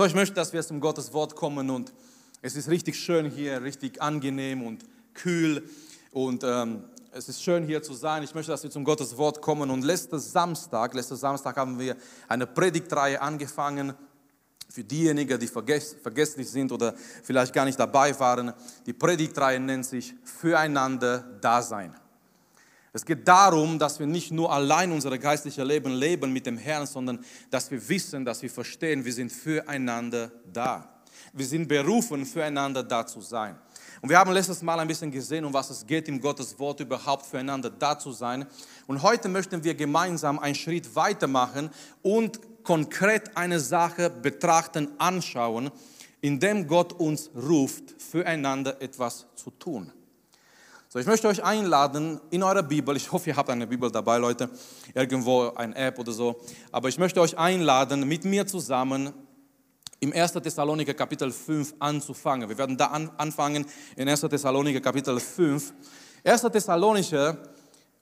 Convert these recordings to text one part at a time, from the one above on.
So, ich möchte, dass wir zum Gottes Wort kommen und es ist richtig schön hier, richtig angenehm und kühl und ähm, es ist schön hier zu sein. Ich möchte, dass wir zum Gottes Wort kommen und letzten Samstag, letzten Samstag haben wir eine Predigtreihe angefangen für diejenigen, die vergess vergesslich sind oder vielleicht gar nicht dabei waren. Die Predigtreihe nennt sich Füreinander Dasein. Es geht darum, dass wir nicht nur allein unser geistliches Leben leben mit dem Herrn, sondern dass wir wissen, dass wir verstehen, wir sind füreinander da. Wir sind berufen, füreinander da zu sein. Und wir haben letztes Mal ein bisschen gesehen, um was es geht, im Gottes Wort überhaupt füreinander da zu sein. Und heute möchten wir gemeinsam einen Schritt weitermachen und konkret eine Sache betrachten, anschauen, indem Gott uns ruft, füreinander etwas zu tun. So, ich möchte euch einladen in eurer Bibel, ich hoffe, ihr habt eine Bibel dabei, Leute, irgendwo eine App oder so, aber ich möchte euch einladen, mit mir zusammen im 1. Thessaloniker Kapitel 5 anzufangen. Wir werden da an, anfangen in 1. Thessaloniker Kapitel 5. 1. Thessalonicher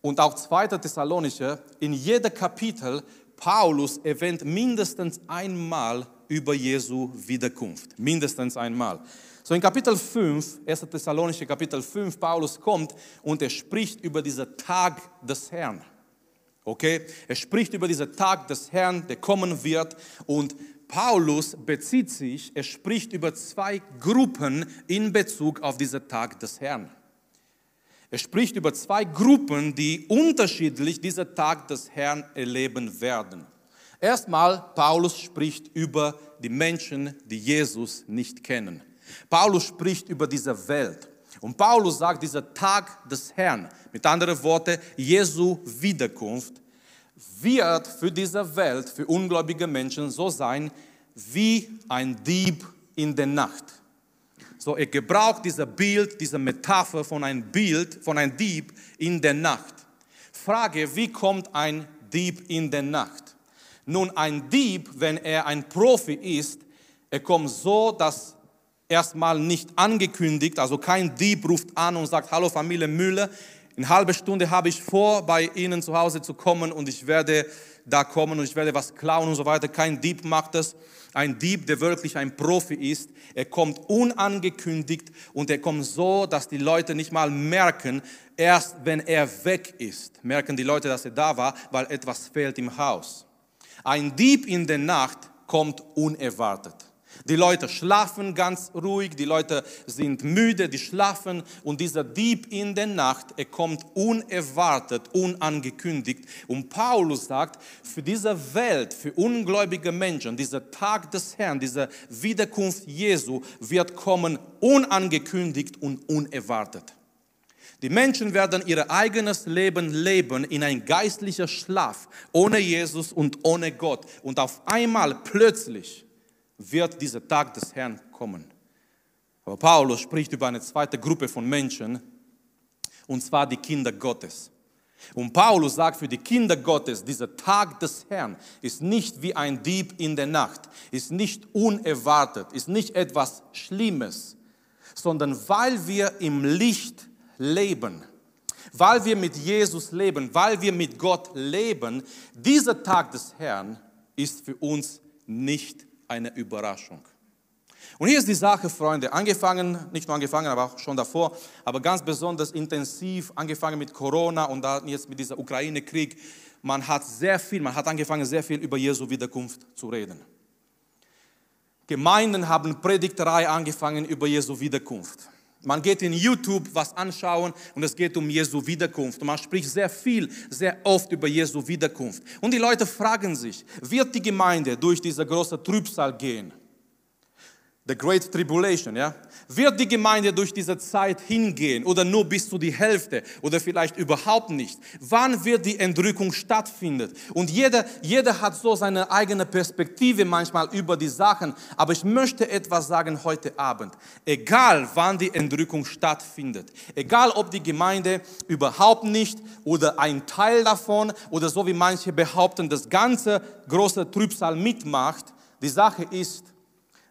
und auch 2. Thessalonicher, in jedem Kapitel, Paulus erwähnt mindestens einmal über Jesu Wiederkunft. Mindestens einmal. So in Kapitel 5, 1. Thessalonische Kapitel 5, Paulus kommt und er spricht über diesen Tag des Herrn. Okay? Er spricht über diesen Tag des Herrn, der kommen wird und Paulus bezieht sich, er spricht über zwei Gruppen in Bezug auf diesen Tag des Herrn. Er spricht über zwei Gruppen, die unterschiedlich diesen Tag des Herrn erleben werden. Erstmal, Paulus spricht über die Menschen, die Jesus nicht kennen. Paulus spricht über diese Welt. Und Paulus sagt, dieser Tag des Herrn, mit anderen Worten, Jesu Wiederkunft, wird für diese Welt, für ungläubige Menschen so sein wie ein Dieb in der Nacht. So, er gebraucht dieses Bild, diese Metapher von einem Bild, von einem Dieb in der Nacht. Frage, wie kommt ein Dieb in der Nacht? Nun, ein Dieb, wenn er ein Profi ist, er kommt so, dass erstmal nicht angekündigt, also kein Dieb ruft an und sagt, hallo Familie Müller, in halben Stunde habe ich vor, bei Ihnen zu Hause zu kommen und ich werde da kommen und ich werde was klauen und so weiter. Kein Dieb macht das. Ein Dieb, der wirklich ein Profi ist, er kommt unangekündigt und er kommt so, dass die Leute nicht mal merken, erst wenn er weg ist, merken die Leute, dass er da war, weil etwas fehlt im Haus. Ein Dieb in der Nacht kommt unerwartet. Die Leute schlafen ganz ruhig, die Leute sind müde, die schlafen und dieser Dieb in der Nacht, er kommt unerwartet, unangekündigt. Und Paulus sagt, für diese Welt, für ungläubige Menschen, dieser Tag des Herrn, diese Wiederkunft Jesu wird kommen unangekündigt und unerwartet. Die Menschen werden ihr eigenes Leben leben in ein geistlicher Schlaf, ohne Jesus und ohne Gott. Und auf einmal plötzlich wird dieser Tag des Herrn kommen. Aber Paulus spricht über eine zweite Gruppe von Menschen, und zwar die Kinder Gottes. Und Paulus sagt, für die Kinder Gottes, dieser Tag des Herrn ist nicht wie ein Dieb in der Nacht, ist nicht unerwartet, ist nicht etwas Schlimmes, sondern weil wir im Licht leben, weil wir mit Jesus leben, weil wir mit Gott leben, dieser Tag des Herrn ist für uns nicht eine Überraschung. Und hier ist die Sache, Freunde, angefangen, nicht nur angefangen, aber auch schon davor, aber ganz besonders intensiv, angefangen mit Corona und dann jetzt mit dieser Ukraine-Krieg. Man hat sehr viel, man hat angefangen, sehr viel über Jesu Wiederkunft zu reden. Gemeinden haben Predigterei angefangen über Jesu Wiederkunft. Man geht in YouTube was anschauen und es geht um Jesu Wiederkunft. Man spricht sehr viel, sehr oft über Jesu Wiederkunft. Und die Leute fragen sich, wird die Gemeinde durch diese große Trübsal gehen? The Great Tribulation, ja? Wird die Gemeinde durch diese Zeit hingehen oder nur bis zu die Hälfte oder vielleicht überhaupt nicht? Wann wird die Entrückung stattfinden? Und jeder, jeder hat so seine eigene Perspektive manchmal über die Sachen. Aber ich möchte etwas sagen heute Abend. Egal wann die Entrückung stattfindet, egal ob die Gemeinde überhaupt nicht oder ein Teil davon oder so wie manche behaupten, das ganze große Trübsal mitmacht, die Sache ist,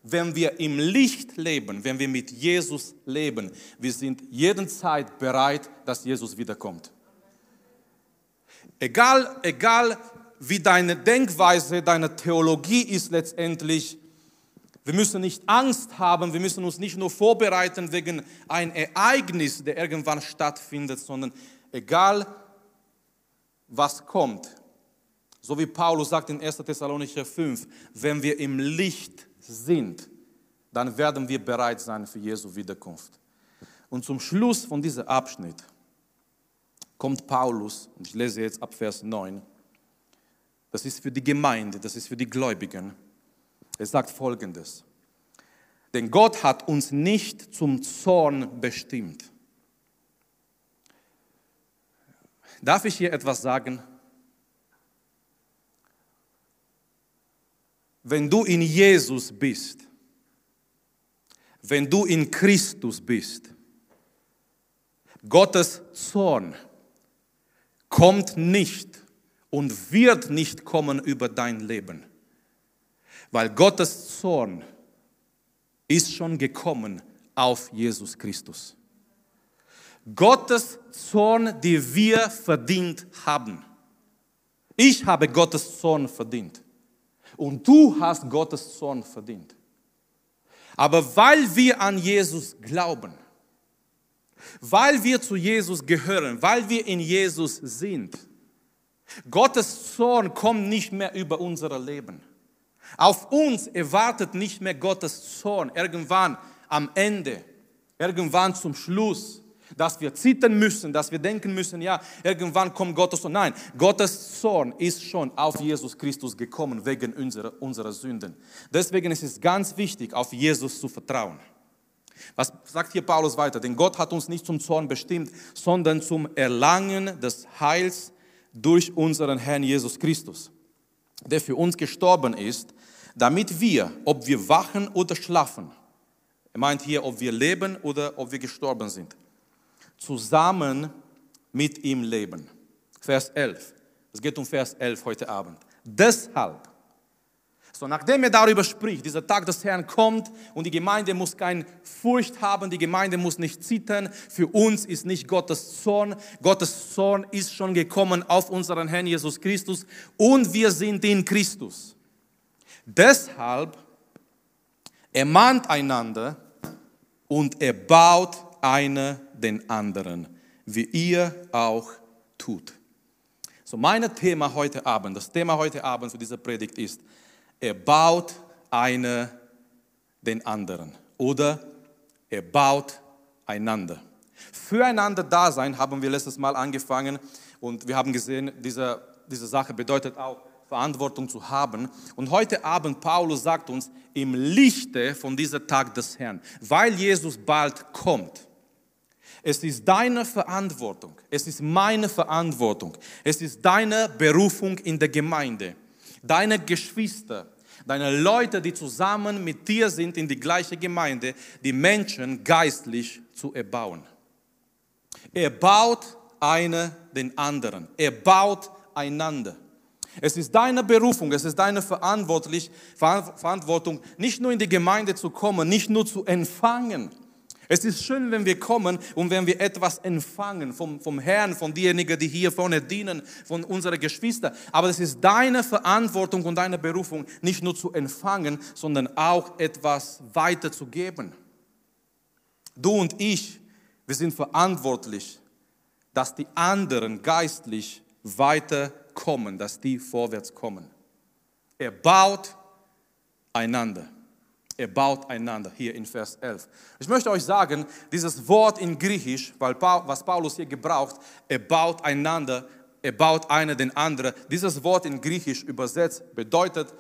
wenn wir im Licht leben, wenn wir mit Jesus leben, wir sind jederzeit bereit, dass Jesus wiederkommt. Egal, egal wie deine Denkweise, deine Theologie ist letztendlich, Wir müssen nicht Angst haben, wir müssen uns nicht nur vorbereiten wegen ein Ereignis, der irgendwann stattfindet, sondern egal was kommt, so wie Paulus sagt in 1. Thessalonicher 5, wenn wir im Licht sind, dann werden wir bereit sein für Jesu Wiederkunft. Und zum Schluss von diesem Abschnitt kommt Paulus, und ich lese jetzt ab Vers 9, das ist für die Gemeinde, das ist für die Gläubigen. Er sagt folgendes. Denn Gott hat uns nicht zum Zorn bestimmt. Darf ich hier etwas sagen? Wenn du in Jesus bist, wenn du in Christus bist, Gottes Zorn kommt nicht und wird nicht kommen über dein Leben. Weil Gottes Zorn ist schon gekommen auf Jesus Christus. Gottes Zorn, die wir verdient haben. Ich habe Gottes Zorn verdient. Und du hast Gottes Zorn verdient. Aber weil wir an Jesus glauben, weil wir zu Jesus gehören, weil wir in Jesus sind, Gottes Zorn kommt nicht mehr über unser Leben. Auf uns erwartet nicht mehr Gottes Zorn irgendwann am Ende, irgendwann zum Schluss, dass wir zittern müssen, dass wir denken müssen, ja, irgendwann kommt Gottes Zorn. Nein, Gottes Zorn ist schon auf Jesus Christus gekommen wegen unserer, unserer Sünden. Deswegen ist es ganz wichtig, auf Jesus zu vertrauen. Was sagt hier Paulus weiter? Denn Gott hat uns nicht zum Zorn bestimmt, sondern zum Erlangen des Heils durch unseren Herrn Jesus Christus, der für uns gestorben ist, damit wir, ob wir wachen oder schlafen, er meint hier, ob wir leben oder ob wir gestorben sind, zusammen mit ihm leben. Vers 11. Es geht um Vers 11 heute Abend. Deshalb so, nachdem er darüber spricht, dieser Tag des Herrn kommt und die Gemeinde muss keine Furcht haben, die Gemeinde muss nicht zittern. Für uns ist nicht Gottes Zorn. Gottes Zorn ist schon gekommen auf unseren Herrn Jesus Christus und wir sind in Christus. Deshalb ermahnt einander und erbaut einer den anderen, wie ihr auch tut. So, mein Thema heute Abend, das Thema heute Abend für diese Predigt ist, er baut einer den anderen oder er baut einander. Füreinander da sein haben wir letztes Mal angefangen und wir haben gesehen, diese, diese Sache bedeutet auch Verantwortung zu haben. Und heute Abend, Paulus sagt uns, im Lichte von diesem Tag des Herrn, weil Jesus bald kommt, es ist deine Verantwortung, es ist meine Verantwortung, es ist deine Berufung in der Gemeinde deine Geschwister, deine Leute, die zusammen mit dir sind in die gleiche Gemeinde, die Menschen geistlich zu erbauen. Er baut einer den anderen. Er baut einander. Es ist deine Berufung, es ist deine Verantwortung, nicht nur in die Gemeinde zu kommen, nicht nur zu empfangen, es ist schön, wenn wir kommen und wenn wir etwas empfangen vom, vom Herrn, von denjenigen, die hier vorne dienen, von unseren Geschwistern. Aber es ist deine Verantwortung und deine Berufung, nicht nur zu empfangen, sondern auch etwas weiterzugeben. Du und ich, wir sind verantwortlich, dass die anderen geistlich weiterkommen, dass die vorwärts kommen. Er baut einander. Er baut einander, hier in Vers 11. Ich möchte euch sagen, dieses Wort in Griechisch, weil was Paulus hier gebraucht, er baut einander, er baut einer den anderen. Dieses Wort in Griechisch übersetzt bedeutet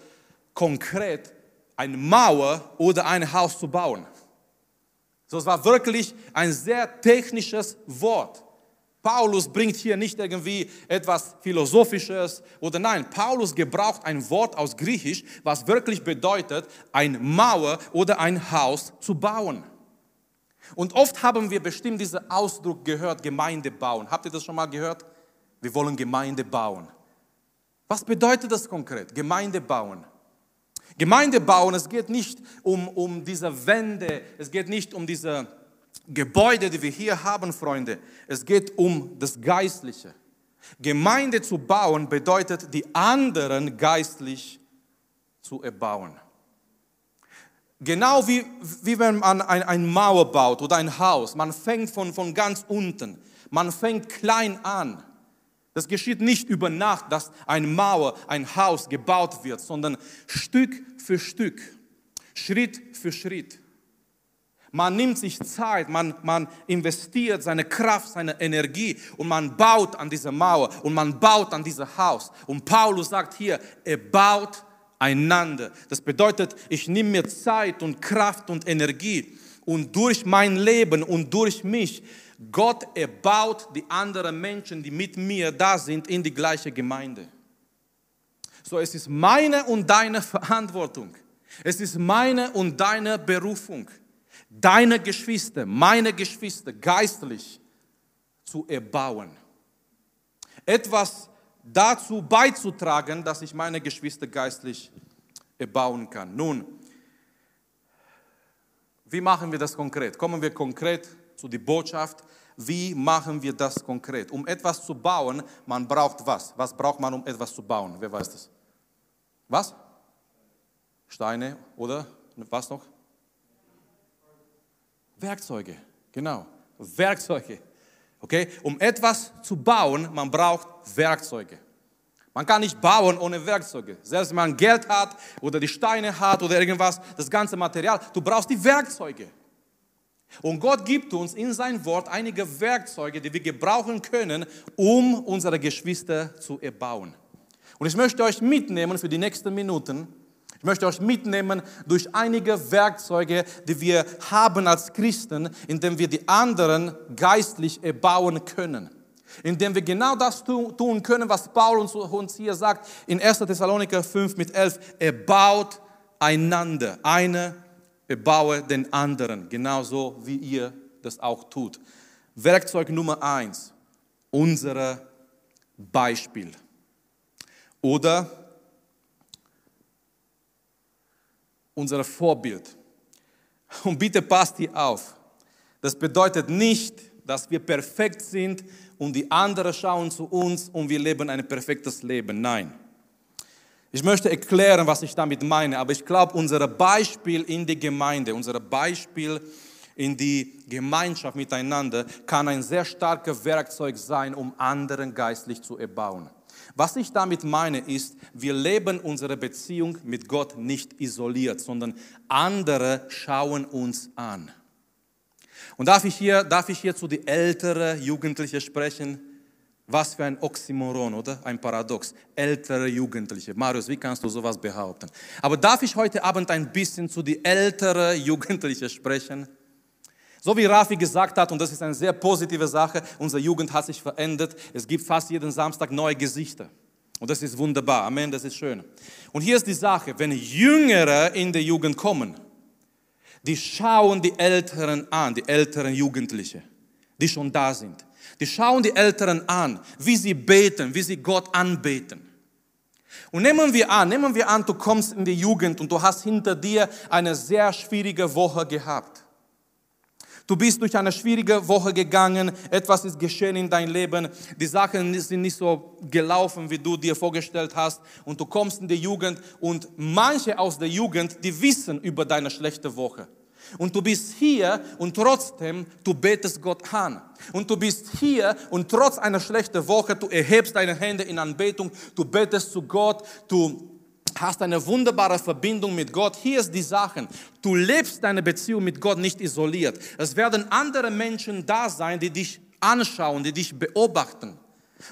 konkret eine Mauer oder ein Haus zu bauen. So, es war wirklich ein sehr technisches Wort. Paulus bringt hier nicht irgendwie etwas Philosophisches oder nein, Paulus gebraucht ein Wort aus Griechisch, was wirklich bedeutet, ein Mauer oder ein Haus zu bauen. Und oft haben wir bestimmt diesen Ausdruck gehört, Gemeinde bauen. Habt ihr das schon mal gehört? Wir wollen Gemeinde bauen. Was bedeutet das konkret? Gemeinde bauen. Gemeinde bauen, es geht nicht um, um diese Wände, es geht nicht um diese Gebäude, die wir hier haben, Freunde, es geht um das Geistliche. Gemeinde zu bauen bedeutet, die anderen geistlich zu erbauen. Genau wie, wie wenn man ein, ein Mauer baut oder ein Haus. Man fängt von, von ganz unten. Man fängt klein an. Das geschieht nicht über Nacht, dass eine Mauer, ein Haus gebaut wird, sondern Stück für Stück, Schritt für Schritt. Man nimmt sich Zeit, man, man investiert seine Kraft, seine Energie und man baut an diese Mauer und man baut an dieses Haus. Und Paulus sagt hier, er baut einander. Das bedeutet, ich nehme mir Zeit und Kraft und Energie und durch mein Leben und durch mich, Gott erbaut die anderen Menschen, die mit mir da sind, in die gleiche Gemeinde. So, es ist meine und deine Verantwortung. Es ist meine und deine Berufung, deine Geschwister, meine Geschwister geistlich zu erbauen. Etwas dazu beizutragen, dass ich meine Geschwister geistlich erbauen kann. Nun, wie machen wir das konkret? Kommen wir konkret zu der Botschaft. Wie machen wir das konkret? Um etwas zu bauen, man braucht was? Was braucht man, um etwas zu bauen? Wer weiß das? Was? Steine oder was noch? Werkzeuge, genau. Werkzeuge. Okay? Um etwas zu bauen, man braucht Werkzeuge. Man kann nicht bauen ohne Werkzeuge. Selbst wenn man Geld hat oder die Steine hat oder irgendwas, das ganze Material, du brauchst die Werkzeuge. Und Gott gibt uns in sein Wort einige Werkzeuge, die wir gebrauchen können, um unsere Geschwister zu erbauen. Und ich möchte euch mitnehmen für die nächsten Minuten ich möchte euch mitnehmen durch einige Werkzeuge, die wir haben als Christen, indem wir die anderen geistlich erbauen können. Indem wir genau das tun können, was Paulus uns hier sagt in 1. Thessaloniker 5 mit 11. Er baut einander. Eine erbaue den anderen. Genauso wie ihr das auch tut. Werkzeug Nummer eins. Unser Beispiel. Oder unser Vorbild. Und bitte passt hier auf. Das bedeutet nicht, dass wir perfekt sind und die anderen schauen zu uns und wir leben ein perfektes Leben. Nein. Ich möchte erklären, was ich damit meine, aber ich glaube, unser Beispiel in die Gemeinde, unser Beispiel in die Gemeinschaft miteinander kann ein sehr starkes Werkzeug sein, um anderen geistlich zu erbauen. Was ich damit meine ist, wir leben unsere Beziehung mit Gott nicht isoliert, sondern andere schauen uns an. Und darf ich hier, darf ich hier zu den älteren Jugendlichen sprechen? Was für ein Oxymoron, oder? Ein Paradox. Ältere Jugendliche. Marius, wie kannst du sowas behaupten? Aber darf ich heute Abend ein bisschen zu den älteren Jugendlichen sprechen? So wie Rafi gesagt hat, und das ist eine sehr positive Sache, unsere Jugend hat sich verändert. Es gibt fast jeden Samstag neue Gesichter. Und das ist wunderbar. Amen, das ist schön. Und hier ist die Sache, wenn Jüngere in die Jugend kommen, die schauen die Älteren an, die älteren Jugendliche, die schon da sind. Die schauen die Älteren an, wie sie beten, wie sie Gott anbeten. Und nehmen wir an, nehmen wir an, du kommst in die Jugend und du hast hinter dir eine sehr schwierige Woche gehabt. Du bist durch eine schwierige Woche gegangen, etwas ist geschehen in dein Leben, die Sachen sind nicht so gelaufen, wie du dir vorgestellt hast und du kommst in die Jugend und manche aus der Jugend, die wissen über deine schlechte Woche. Und du bist hier und trotzdem, du betest Gott an. Und du bist hier und trotz einer schlechten Woche, du erhebst deine Hände in Anbetung, du betest zu Gott, du hast eine wunderbare Verbindung mit Gott. Hier ist die Sache. Du lebst deine Beziehung mit Gott nicht isoliert. Es werden andere Menschen da sein, die dich anschauen, die dich beobachten.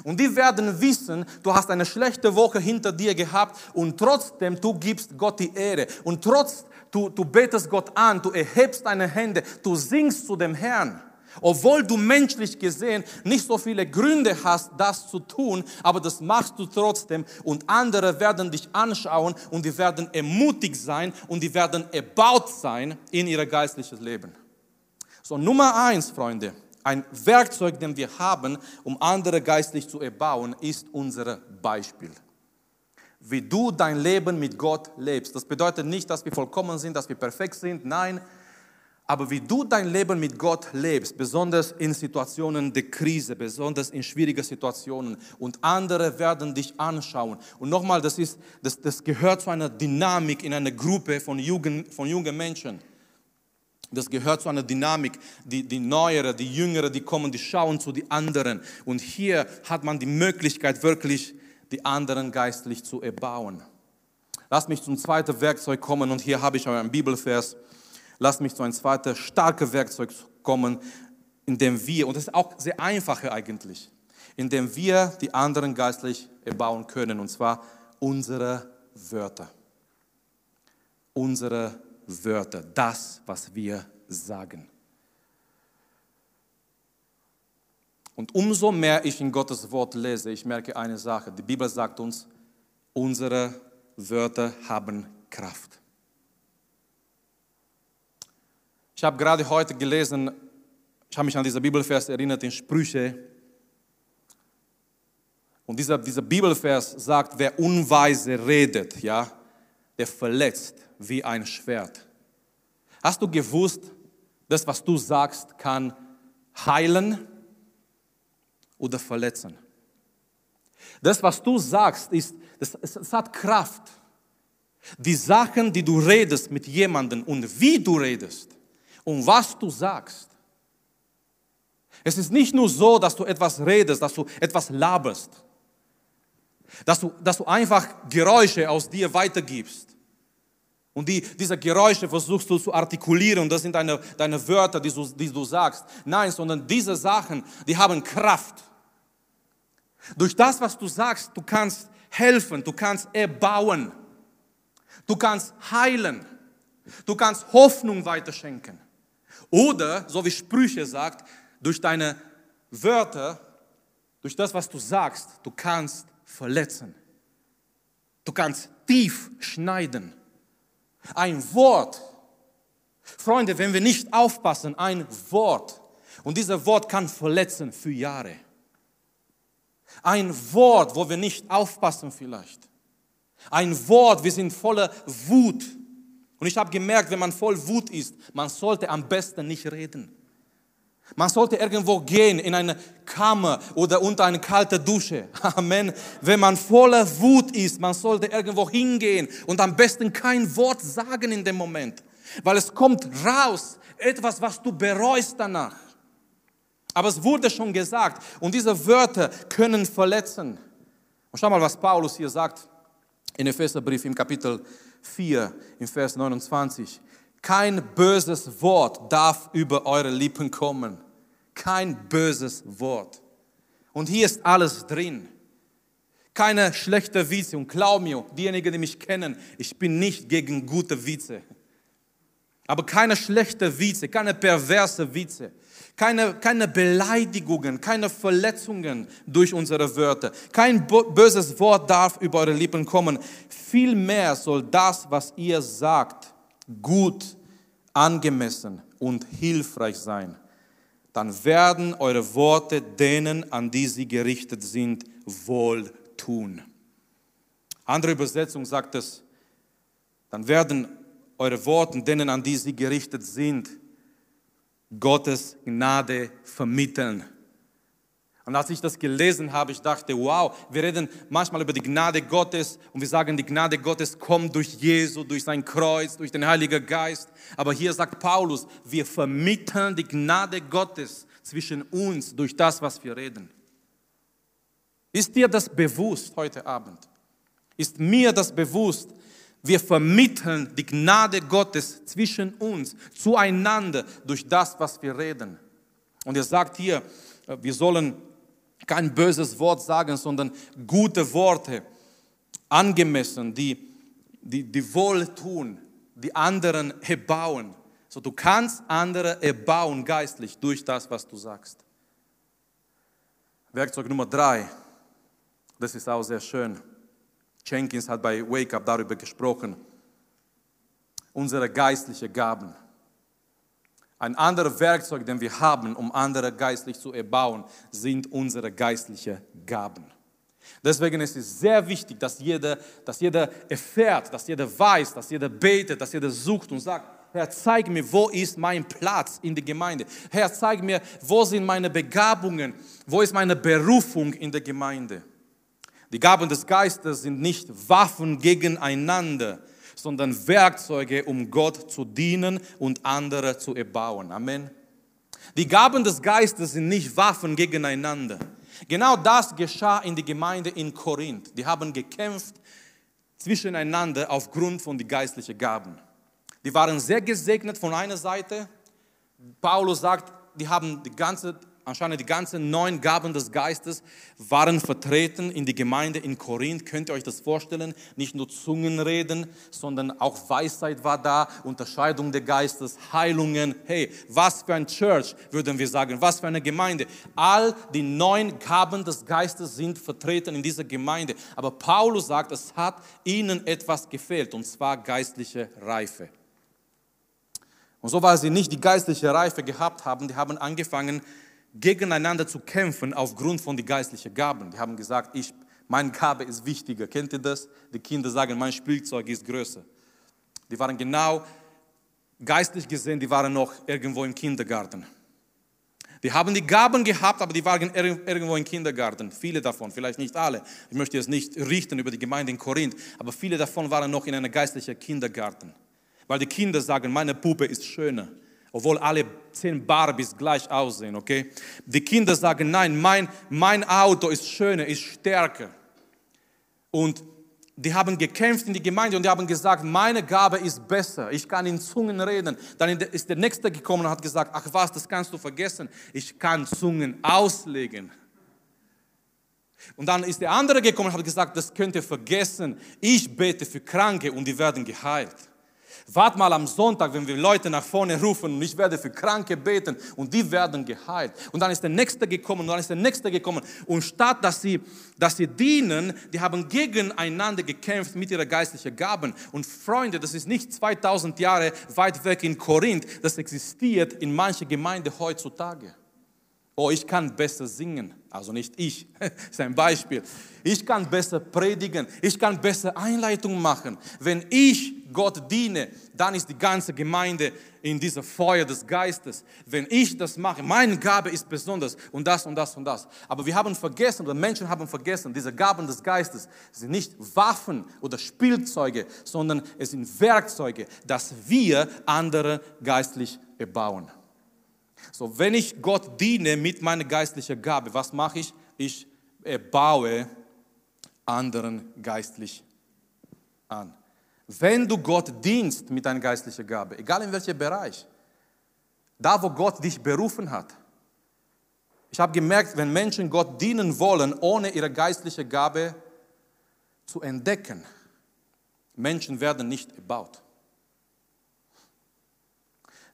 Und die werden wissen, du hast eine schlechte Woche hinter dir gehabt und trotzdem du gibst Gott die Ehre. Und trotz du, du betest Gott an, du erhebst deine Hände, du singst zu dem Herrn. Obwohl du menschlich gesehen nicht so viele Gründe hast, das zu tun, aber das machst du trotzdem und andere werden dich anschauen und die werden ermutigt sein und die werden erbaut sein in ihr geistliches Leben. So, Nummer eins, Freunde, ein Werkzeug, den wir haben, um andere geistlich zu erbauen, ist unser Beispiel. Wie du dein Leben mit Gott lebst. Das bedeutet nicht, dass wir vollkommen sind, dass wir perfekt sind. Nein, Aber wie du dein Leben mit Gott lebst, besonders in Situationen der Krise, besonders in schwierigen Situationen und andere werden dich anschauen. Und nochmal, das, ist, das, das gehört zu einer Dynamik in einer Gruppe von, Jugend, von jungen Menschen. Das gehört zu einer Dynamik. Die, die Neuere, die Jüngere, die kommen, die schauen zu den anderen. Und hier hat man die Möglichkeit, wirklich die anderen geistlich zu erbauen. Lass mich zum zweiten Werkzeug kommen und hier habe ich einen Bibelvers Lass mich zu einem zweiten starken Werkzeug kommen, in dem wir, und das ist auch sehr einfache eigentlich, in dem wir die anderen geistlich erbauen können, und zwar unsere Wörter. Unsere Wörter, das, was wir sagen. Und umso mehr ich in Gottes Wort lese, ich merke eine Sache. Die Bibel sagt uns, unsere Wörter haben Kraft. Ich habe gerade heute gelesen, ich habe mich an dieser Bibelvers erinnert in Sprüche. Und dieser, dieser Bibelvers sagt, wer unweise redet, ja, der verletzt wie ein Schwert. Hast du gewusst, das, was du sagst, kann heilen oder verletzen? Das, was du sagst, ist, das, es hat Kraft. Die Sachen, die du redest mit jemandem und wie du redest, und was du sagst. Es ist nicht nur so, dass du etwas redest, dass du etwas laberst, dass du, dass du einfach Geräusche aus dir weitergibst. Und die, diese Geräusche versuchst du zu artikulieren das sind deine, deine Wörter, die du, die du sagst. Nein, sondern diese Sachen, die haben Kraft. Durch das, was du sagst, du kannst helfen, du kannst erbauen, du kannst heilen, du kannst Hoffnung weiterschenken. Oder, so wie Sprüche sagt, durch deine Wörter, durch das, was du sagst, du kannst verletzen. Du kannst tief schneiden. Ein Wort. Freunde, wenn wir nicht aufpassen, ein Wort. Und dieses Wort kann verletzen für Jahre. Ein Wort, wo wir nicht aufpassen vielleicht. Ein Wort, wir sind voller Wut. Und ich habe gemerkt, wenn man voll Wut ist, man sollte am besten nicht reden. Man sollte irgendwo gehen in eine Kammer oder unter eine kalte Dusche. Amen. Wenn man voller Wut ist, man sollte irgendwo hingehen und am besten kein Wort sagen in dem Moment, weil es kommt raus etwas, was du bereust danach. Aber es wurde schon gesagt und diese Wörter können verletzen. Und schau mal, was Paulus hier sagt in Epheserbrief im Kapitel 4 im Vers 29. Kein böses Wort darf über eure Lippen kommen. Kein böses Wort. Und hier ist alles drin. Keine schlechte Witze. Und glaub mir, diejenigen, die mich kennen, ich bin nicht gegen gute Witze. Aber keine schlechte Witze, keine perverse Witze, keine, keine Beleidigungen, keine Verletzungen durch unsere Wörter. Kein böses Wort darf über eure Lippen kommen. Vielmehr soll das, was ihr sagt, gut, angemessen und hilfreich sein. Dann werden eure Worte denen, an die sie gerichtet sind, wohl tun. Andere Übersetzung sagt es, dann werden eure Worte denen, an die sie gerichtet sind, Gottes Gnade vermitteln. Und als ich das gelesen habe, ich dachte, wow, wir reden manchmal über die Gnade Gottes und wir sagen, die Gnade Gottes kommt durch Jesu, durch sein Kreuz, durch den Heiligen Geist. Aber hier sagt Paulus, wir vermitteln die Gnade Gottes zwischen uns durch das, was wir reden. Ist dir das bewusst heute Abend? Ist mir das bewusst, wir vermitteln die Gnade Gottes zwischen uns, zueinander, durch das, was wir reden. Und er sagt hier, äh, wir sollen kein böses Wort sagen, sondern gute Worte, angemessen, die, die, die wohltun, die anderen erbauen. So, du kannst andere erbauen geistlich durch das, was du sagst. Werkzeug Nummer drei, das ist auch sehr schön. Jenkins hat bei Wake Up darüber gesprochen. Unsere geistlichen Gaben. Ein anderes Werkzeug, den wir haben, um andere geistlich zu erbauen, sind unsere geistlichen Gaben. Deswegen ist es sehr wichtig, dass jeder, dass jeder erfährt, dass jeder weiß, dass jeder betet, dass jeder sucht und sagt, Herr, zeig mir, wo ist mein Platz in der Gemeinde? Herr, zeig mir, wo sind meine Begabungen? Wo ist meine Berufung in der Gemeinde? Die Gaben des Geistes sind nicht Waffen gegeneinander, sondern Werkzeuge, um Gott zu dienen und andere zu erbauen. Amen. Die Gaben des Geistes sind nicht Waffen gegeneinander. Genau das geschah in der Gemeinde in Korinth. Die haben gekämpft zwischeneinander aufgrund von den geistlichen Gaben. Die waren sehr gesegnet von einer Seite. Paulus sagt, die haben die ganze anscheinend die ganzen neun Gaben des Geistes waren vertreten in die Gemeinde in Korinth. Könnt ihr euch das vorstellen? Nicht nur Zungenreden, sondern auch Weisheit war da, Unterscheidung der Geistes, Heilungen. Hey, was für ein Church, würden wir sagen, was für eine Gemeinde. All die neun Gaben des Geistes sind vertreten in dieser Gemeinde. Aber Paulus sagt, es hat ihnen etwas gefehlt, und zwar geistliche Reife. Und so, weil sie nicht die geistliche Reife gehabt haben, die haben angefangen, gegeneinander zu kämpfen aufgrund von den geistlichen Gaben. Die haben gesagt, ich, meine Gabe ist wichtiger. Kennt ihr das? Die Kinder sagen, mein Spielzeug ist größer. Die waren genau geistlich gesehen, die waren noch irgendwo im Kindergarten. Die haben die Gaben gehabt, aber die waren irgendwo im Kindergarten. Viele davon, vielleicht nicht alle. Ich möchte jetzt nicht richten über die Gemeinde in Korinth, aber viele davon waren noch in einem geistlichen Kindergarten. Weil die Kinder sagen, meine Puppe ist schöner obwohl alle zehn Barbies gleich aussehen, okay? Die Kinder sagen, nein, mein, mein Auto ist schöner, ist stärker. Und die haben gekämpft in die Gemeinde und die haben gesagt, meine Gabe ist besser, ich kann in Zungen reden. Dann ist der Nächste gekommen und hat gesagt, ach was, das kannst du vergessen, ich kann Zungen auslegen. Und dann ist der andere gekommen und hat gesagt, das könnt ihr vergessen, ich bete für Kranke und die werden geheilt. Wart mal am Sonntag, wenn wir Leute nach vorne rufen und ich werde für Kranke beten und die werden geheilt. Und dann ist der Nächste gekommen und dann ist der Nächste gekommen. Und statt dass sie, dass sie dienen, die haben gegeneinander gekämpft mit ihren geistlichen Gaben. Und Freunde, das ist nicht 2000 Jahre weit weg in Korinth, das existiert in manchen Gemeinden heutzutage. Oh, ich kann besser singen. Also nicht ich, ist ein Beispiel. Ich kann besser predigen. Ich kann besser Einleitung machen. Wenn ich Gott diene, dann ist die ganze Gemeinde in dieser Feuer des Geistes. Wenn ich das mache, meine Gabe ist besonders und das und das und das. Aber wir haben vergessen, oder Menschen haben vergessen, diese Gaben des Geistes sind nicht Waffen oder Spielzeuge, sondern es sind Werkzeuge, dass wir andere geistlich erbauen. So, wenn ich Gott diene mit meiner geistlichen Gabe, was mache ich? Ich baue anderen geistlich an. Wenn du Gott dienst mit deiner geistlichen Gabe, egal in welchem Bereich, da wo Gott dich berufen hat. Ich habe gemerkt, wenn Menschen Gott dienen wollen, ohne ihre geistliche Gabe zu entdecken, Menschen werden nicht erbaut.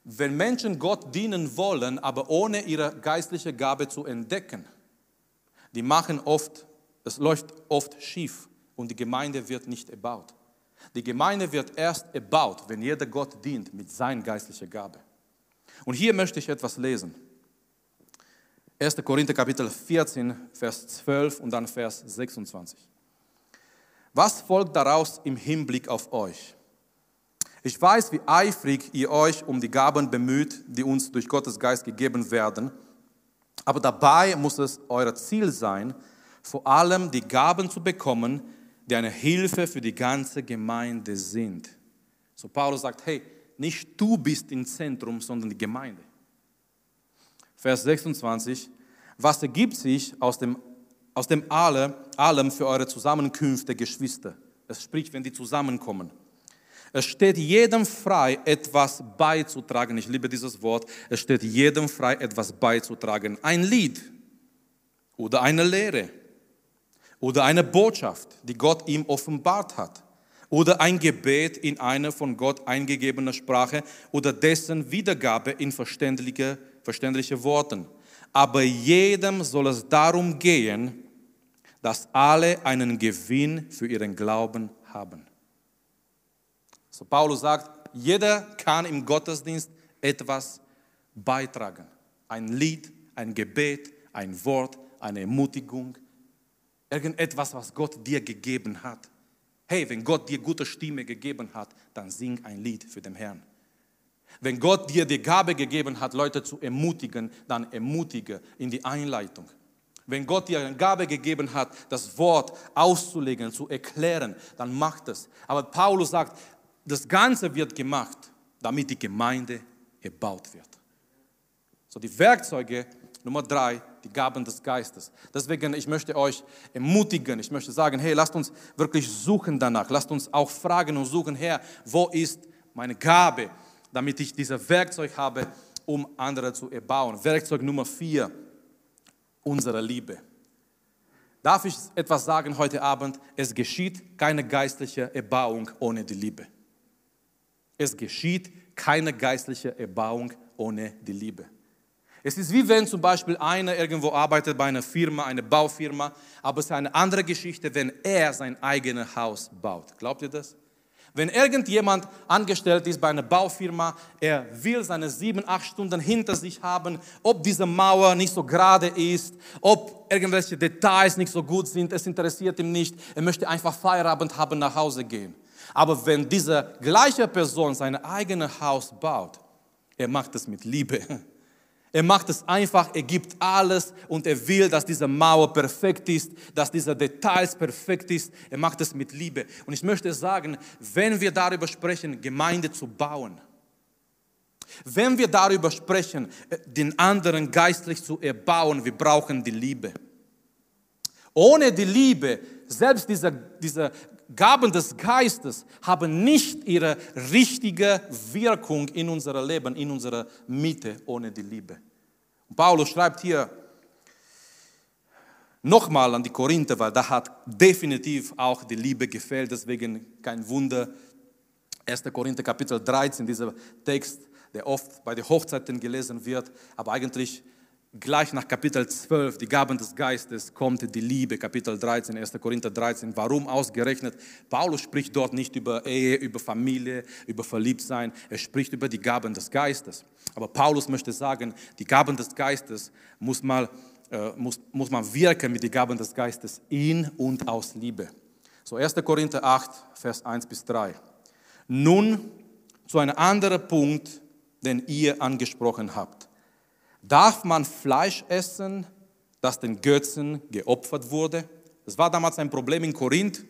Wenn Menschen Gott dienen wollen, aber ohne ihre geistliche Gabe zu entdecken, die machen oft, es läuft oft schief und die Gemeinde wird nicht erbaut. Die Gemeinde wird erst erbaut, wenn jeder Gott dient mit seiner geistlichen Gabe. Und hier möchte ich etwas lesen. 1. Korinther Kapitel 14, Vers 12 und dann Vers 26. Was folgt daraus im Hinblick auf euch? Ich weiß, wie eifrig ihr euch um die Gaben bemüht, die uns durch Gottes Geist gegeben werden. Aber dabei muss es euer Ziel sein, vor allem die Gaben zu bekommen, die eine Hilfe für die ganze Gemeinde sind. So Paulus sagt, hey, nicht du bist im Zentrum, sondern die Gemeinde. Vers 26, was ergibt sich aus dem, aus dem alle, allem für eure Zusammenkünfte, Geschwister? Es spricht, wenn die zusammenkommen. Es steht jedem frei, etwas beizutragen. Ich liebe dieses Wort. Es steht jedem frei, etwas beizutragen. Ein Lied oder eine Lehre oder eine Botschaft, die Gott ihm offenbart hat oder ein Gebet in einer von Gott eingegebener Sprache oder dessen Wiedergabe in verständliche, verständliche Worten. Aber jedem soll es darum gehen, dass alle einen Gewinn für ihren Glauben haben. So Paulus sagt, jeder kann im Gottesdienst etwas beitragen. Ein Lied, ein Gebet, ein Wort, eine Ermutigung, irgendetwas, was Gott dir gegeben hat. Hey, wenn Gott dir gute Stimme gegeben hat, dann sing ein Lied für den Herrn. Wenn Gott dir die Gabe gegeben hat, Leute zu ermutigen, dann ermutige in die Einleitung. Wenn Gott dir eine Gabe gegeben hat, das Wort auszulegen, zu erklären, dann mach das. Aber Paulus sagt, das Ganze wird gemacht, damit die Gemeinde erbaut wird. So die Werkzeuge, Nummer drei, die Gaben des Geistes. Deswegen, ich möchte euch ermutigen, ich möchte sagen, hey, lasst uns wirklich suchen danach. Lasst uns auch fragen und suchen, Herr, wo ist meine Gabe, damit ich dieses Werkzeug habe, um andere zu erbauen. Werkzeug Nummer vier, unsere Liebe. Darf ich etwas sagen heute Abend? Es geschieht keine geistliche Erbauung ohne die Liebe. Es geschieht keine geistliche Erbauung ohne die Liebe. Es ist wie wenn zum Beispiel einer irgendwo arbeitet bei einer Firma, eine Baufirma, aber es ist eine andere Geschichte, wenn er sein eigenes Haus baut. Glaubt ihr das? Wenn irgendjemand angestellt ist bei einer Baufirma, er will seine sieben, acht Stunden hinter sich haben, ob diese Mauer nicht so gerade ist, ob irgendwelche Details nicht so gut sind, es interessiert ihn nicht. Er möchte einfach Feierabend haben, nach Hause gehen. Aber wenn diese gleiche Person sein eigenes Haus baut, er macht es mit Liebe. Er macht es einfach, er gibt alles und er will, dass diese Mauer perfekt ist, dass diese Details perfekt ist. Er macht es mit Liebe. Und ich möchte sagen, wenn wir darüber sprechen, Gemeinde zu bauen, wenn wir darüber sprechen, äh, den anderen geistlich zu erbauen, wir brauchen die Liebe. Ohne die Liebe, selbst diese, diese Gaben des Geistes haben nicht ihre richtige Wirkung in unserem Leben, in unserer Mitte ohne die Liebe. Paulus schreibt hier nochmal an die Korinther, weil da hat definitiv auch die Liebe gefehlt, deswegen kein Wunder. 1. Korinther Kapitel 13, dieser Text, der oft bei den Hochzeiten gelesen wird, aber eigentlich gleich nach Kapitel 12, die Gaben des Geistes, kommt die Liebe, Kapitel 13, 1. Korinther 13. Warum ausgerechnet? Paulus spricht dort nicht über Ehe, über Familie, über Verliebtsein, er spricht über die Gaben des Geistes. Aber Paulus möchte sagen, die Gaben des Geistes muss, mal, äh, muss, muss man wirken mit den Gaben des Geistes in und aus Liebe. So 1. Korinther 8, Vers 1 bis 3. Nun zu einem anderen Punkt, den ihr angesprochen habt. Darf man Fleisch essen, das den Götzen geopfert wurde? Das war damals ein Problem in Korinth.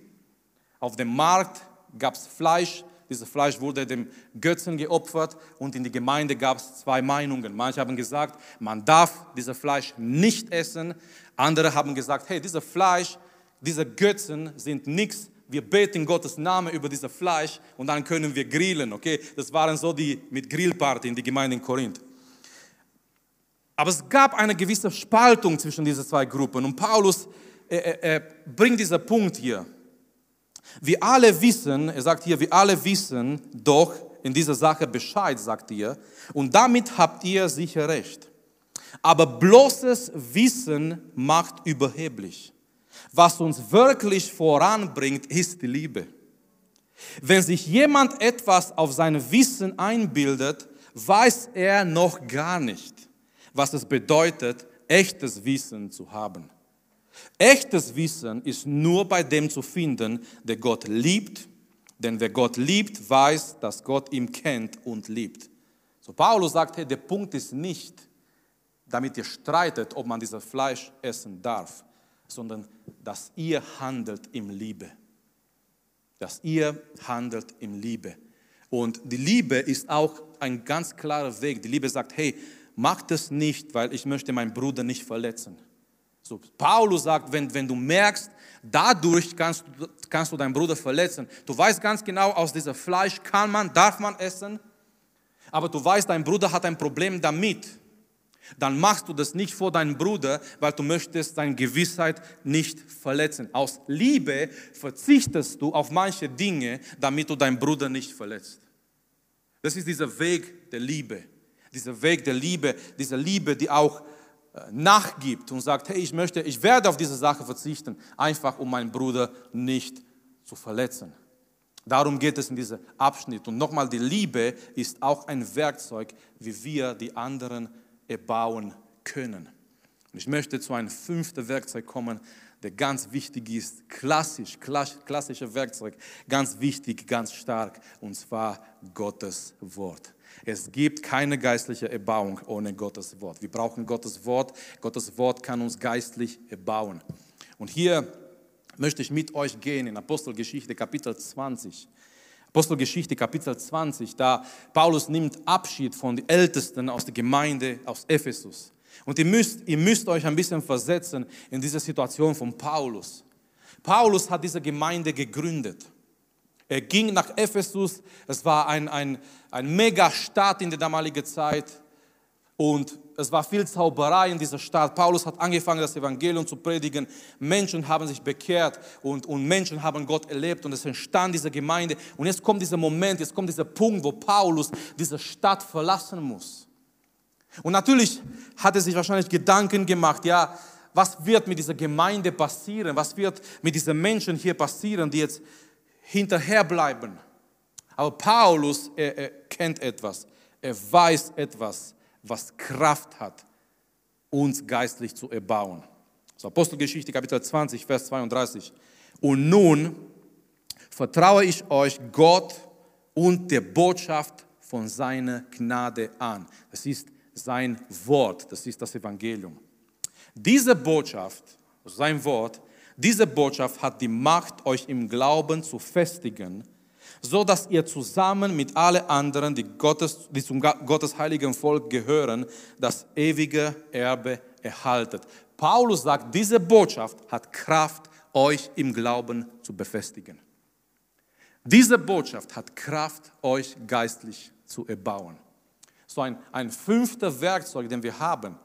Auf dem Markt gab es Fleisch, dieses Fleisch wurde dem Götzen geopfert und in der Gemeinde gab es zwei Meinungen. Manche haben gesagt, man darf dieses Fleisch nicht essen. Andere haben gesagt, hey, dieses Fleisch, diese Götzen sind nichts. Wir beten Gottes Namen über dieses Fleisch und dann können wir grillen. Okay, das waren so die mit Grillparty in der Gemeinde in Korinth. Aber es gab eine gewisse Spaltung zwischen diesen zwei Gruppen. Und Paulus er, er bringt diesen Punkt hier. Wir alle wissen, er sagt hier, wir alle wissen doch in dieser Sache Bescheid, sagt ihr. Und damit habt ihr sicher recht. Aber bloßes Wissen macht überheblich. Was uns wirklich voranbringt, ist die Liebe. Wenn sich jemand etwas auf sein Wissen einbildet, weiß er noch gar nicht was es bedeutet, echtes Wissen zu haben. Echtes Wissen ist nur bei dem zu finden, der Gott liebt, denn wer Gott liebt, weiß, dass Gott ihn kennt und liebt. So Paulus sagt, hey, der Punkt ist nicht, damit ihr streitet, ob man dieses Fleisch essen darf, sondern dass ihr handelt im Liebe. Dass ihr handelt im Liebe. Und die Liebe ist auch ein ganz klarer Weg. Die Liebe sagt, hey, mach das nicht, weil ich möchte meinen Bruder nicht verletzen. So, Paulus sagt, wenn, wenn du merkst, dadurch kannst, kannst du deinen Bruder verletzen. Du weißt ganz genau, aus diesem Fleisch kann man, darf man essen, aber du weißt, dein Bruder hat ein Problem damit. Dann machst du das nicht vor deinem Bruder, weil du möchtest deine Gewissheit nicht verletzen. Aus Liebe verzichtest du auf manche Dinge, damit du deinen Bruder nicht verletzt. Das ist dieser Weg der Liebe dieser Weg der Liebe, diese Liebe, die auch äh, nachgibt und sagt, hey, ich möchte, ich werde auf diese Sache verzichten, einfach um meinen Bruder nicht zu verletzen. Darum geht es in diesem Abschnitt. Und nochmal, die Liebe ist auch ein Werkzeug, wie wir die anderen erbauen können. Und ich möchte zu einem fünften Werkzeug kommen, der ganz wichtig ist, klassisch, klassischer Werkzeug, ganz wichtig, ganz stark, und zwar Gottes Wort. Es gibt keine geistliche Erbauung ohne Gottes Wort. Wir brauchen Gottes Wort. Gottes Wort kann uns geistlich erbauen. Und hier möchte ich mit euch gehen in Apostelgeschichte Kapitel 20. Apostelgeschichte Kapitel 20, da Paulus nimmt Abschied von den Ältesten aus der Gemeinde aus Ephesus. Und ihr müsst, ihr müsst euch ein bisschen versetzen in diese Situation von Paulus. Paulus hat diese Gemeinde gegründet. Er ging nach Ephesus, es war ein, ein, ein Megastadt in der damaligen Zeit und es war viel Zauberei in dieser Stadt. Paulus hat angefangen, das Evangelium zu predigen. Menschen haben sich bekehrt und, und Menschen haben Gott erlebt und es entstand diese Gemeinde. Und jetzt kommt dieser Moment, jetzt kommt dieser Punkt, wo Paulus diese Stadt verlassen muss. Und natürlich hat er sich wahrscheinlich Gedanken gemacht, ja, was wird mit dieser Gemeinde passieren? Was wird mit diesen Menschen hier passieren, die jetzt hinterherbleiben? Aber Paulus, er, er kennt etwas. Er weiß etwas, was Kraft hat, uns geistlich zu erbauen. So Apostelgeschichte Kapitel 20, Vers 32. Und nun vertraue ich euch Gott und der Botschaft von seiner Gnade an. Das ist sein Wort, das ist das Evangelium. Diese Botschaft, sein Wort, diese Botschaft hat die Macht, euch im Glauben zu festigen, so dass ihr zusammen mit allen anderen, die, Gottes, die zum Gottes heiligen Volk gehören, das ewige Erbe erhaltet. Paulus sagt, diese Botschaft hat Kraft, euch im Glauben zu befestigen. Diese Botschaft hat Kraft, euch geistlich zu erbauen so ein, ein fünfter Werkzeug, den wir haben,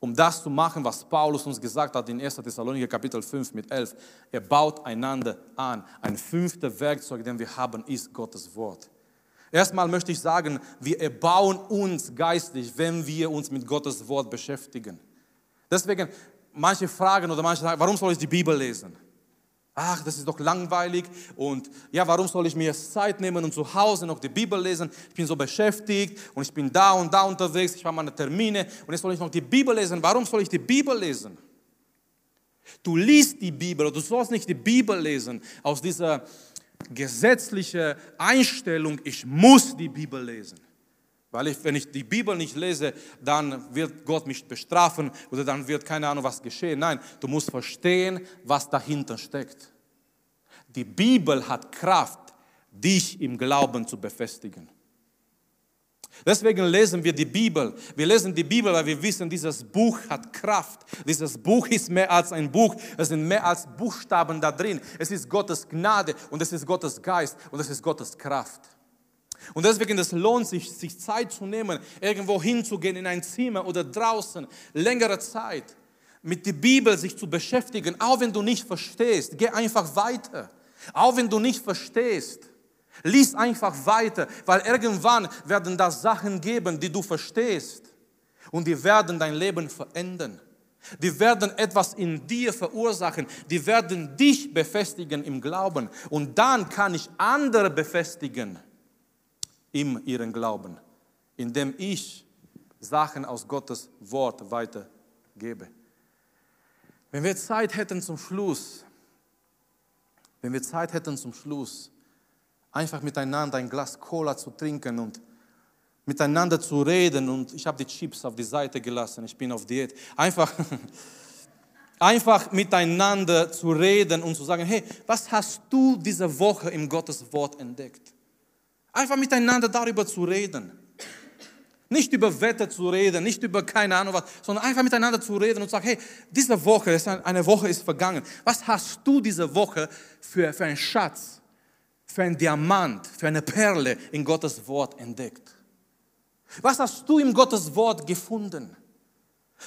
um das zu machen, was Paulus uns gesagt hat in 1. Thessaloniker Kapitel 5 mit 11. Er baut einander an. Ein fünfter Werkzeug, den wir haben, ist Gottes Wort. Erstmal möchte ich sagen, wir erbauen uns geistlich, wenn wir uns mit Gottes Wort beschäftigen. Deswegen, manche fragen oder manche sagen, warum soll ich die Bibel lesen? Ach, das ist doch langweilig und ja, warum soll ich mir Zeit nehmen und zu Hause noch die Bibel lesen? Ich bin so beschäftigt und ich bin da und da unterwegs, ich habe meine Termine und jetzt soll ich noch die Bibel lesen. Warum soll ich die Bibel lesen? Du liest die Bibel oder du sollst nicht die Bibel lesen aus dieser gesetzlichen Einstellung, ich muss die Bibel lesen. Weil ich, wenn ich die Bibel nicht lese, dann wird Gott mich bestrafen oder dann wird keine Ahnung was geschehen. Nein, du musst verstehen, was dahinter steckt. Die Bibel hat Kraft, dich im Glauben zu befestigen. Deswegen lesen wir die Bibel. Wir lesen die Bibel, weil wir wissen, dieses Buch hat Kraft. Dieses Buch ist mehr als ein Buch. Es sind mehr als Buchstaben da drin. Es ist Gottes Gnade und es ist Gottes Geist und es ist Gottes Kraft. Und deswegen, es lohnt sich, sich Zeit zu nehmen, irgendwo hinzugehen, in ein Zimmer oder draußen, längere Zeit, mit der Bibel sich zu beschäftigen, auch wenn du nicht verstehst, geh einfach weiter. Auch wenn du nicht verstehst, lies einfach weiter, weil irgendwann werden da Sachen geben, die du verstehst. Und die werden dein Leben verändern. Die werden etwas in dir verursachen, die werden dich befestigen im Glauben. Und dann kann ich andere befestigen in ihren Glauben, indem ich Sachen aus Gottes Wort weitergebe. Wenn wir Zeit hätten zum Schluss, wenn wir Zeit hätten zum Schluss, einfach miteinander ein Glas Cola zu trinken und miteinander zu reden und ich habe die Chips auf die Seite gelassen, ich bin auf Diät. Einfach, einfach miteinander zu reden und zu sagen, hey, was hast du diese Woche im Gottes Wort entdeckt? Einfach miteinander darüber zu reden. Nicht über Wetter zu reden, nicht über keine Ahnung was, sondern einfach miteinander zu reden und sagen, hey, diese Woche, eine Woche ist vergangen. Was hast du diese Woche für, für einen Schatz, für einen Diamant, für eine Perle in Gottes Wort entdeckt? Was hast du in Gottes Wort gefunden?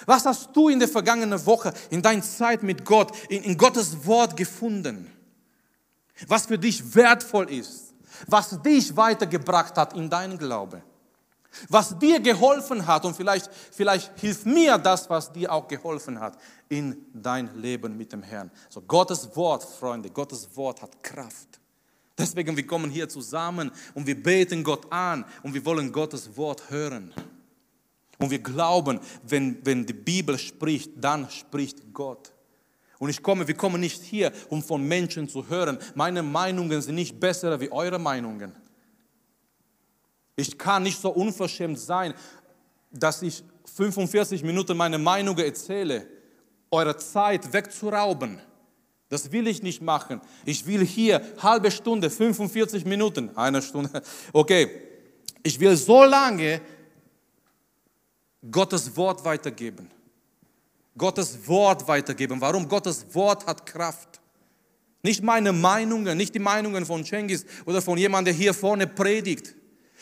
Was hast du in der vergangenen Woche, in deiner Zeit mit Gott, in, in Gottes Wort gefunden? Was für dich wertvoll ist? Was dich weitergebracht hat in deinen Glaube. Was dir geholfen hat und vielleicht, vielleicht hilft mir das, was dir auch geholfen hat in dein Leben mit dem Herrn. So Gottes Wort, Freunde, Gottes Wort hat Kraft. Deswegen, wir kommen hier zusammen und wir beten Gott an und wir wollen Gottes Wort hören. Und wir glauben, wenn, wenn die Bibel spricht, dann spricht Gott. Und ich komme, wir kommen nicht hier, um von Menschen zu hören. Meine Meinungen sind nicht besser wie eure Meinungen. Ich kann nicht so unverschämt sein, dass ich 45 Minuten meine Meinung erzähle, eure Zeit wegzurauben. Das will ich nicht machen. Ich will hier halbe Stunde, 45 Minuten, eine Stunde. Okay, ich will so lange Gottes Wort weitergeben. Gottes Wort weitergeben. Warum? Gottes Wort hat Kraft. Nicht meine Meinungen, nicht die Meinungen von Cengiz oder von jemandem, der hier vorne predigt,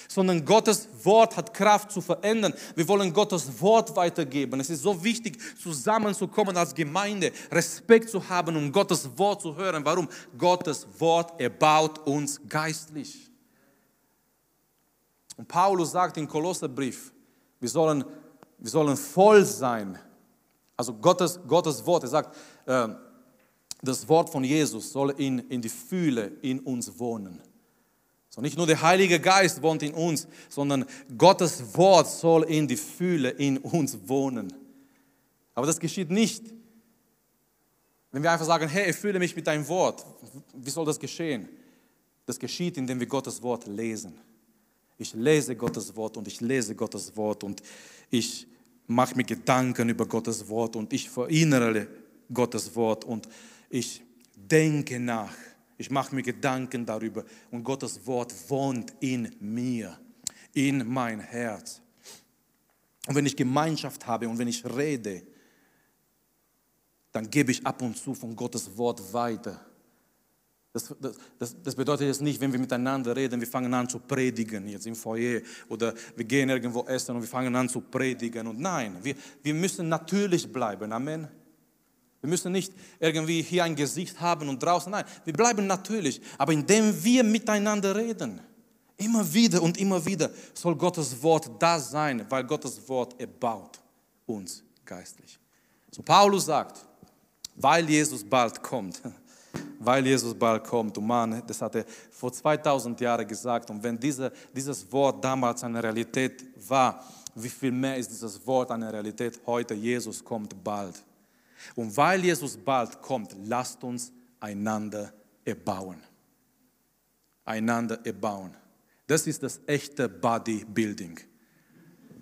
sondern Gottes Wort hat Kraft zu verändern. Wir wollen Gottes Wort weitergeben. Es ist so wichtig, zusammenzukommen als Gemeinde, Respekt zu haben, um Gottes Wort zu hören. Warum? Gottes Wort erbaut uns geistlich. Und Paulus sagt im Kolosserbrief, wir sollen, wir sollen voll sein. Also Gottes, Gottes Wort, er sagt, äh, das Wort von Jesus soll in, in die Fühle in uns wohnen. So nicht nur der Heilige Geist wohnt in uns, sondern Gottes Wort soll in die Fühle in uns wohnen. Aber das geschieht nicht, wenn wir einfach sagen, hey, ich fühle mich mit deinem Wort. Wie soll das geschehen? Das geschieht, indem wir Gottes Wort lesen. Ich lese Gottes Wort und ich lese Gottes Wort und ich mache mir Gedanken über Gottes Wort und ich verinnere Gottes Wort und ich denke nach. Ich mache mir Gedanken darüber und Gottes Wort wohnt in mir, in mein Herz. Und wenn ich Gemeinschaft habe und wenn ich rede, dann gebe ich ab und zu von Gottes Wort weiter. Das, das, das, bedeutet jetzt nicht, wenn wir miteinander reden, wir fangen an zu predigen, jetzt im Foyer oder wir gehen irgendwo essen und wir fangen an zu predigen. Und nein, wir, wir müssen natürlich bleiben. Amen. Wir müssen nicht irgendwie hier ein Gesicht haben und draußen. Nein, wir bleiben natürlich. Aber indem wir miteinander reden, immer wieder und immer wieder, soll Gottes Wort da sein, weil Gottes Wort erbaut uns geistlich. So Paulus sagt, weil Jesus bald kommt, weil Jesus bald kommt. Und Mann, das hat er vor 2000 Jahren gesagt. Und wenn diese, dieses Wort damals eine Realität war, wie viel mehr ist dieses Wort eine Realität heute? Jesus kommt bald. Und weil Jesus bald kommt, lasst uns einander erbauen. Einander erbauen. Das ist das echte Bodybuilding.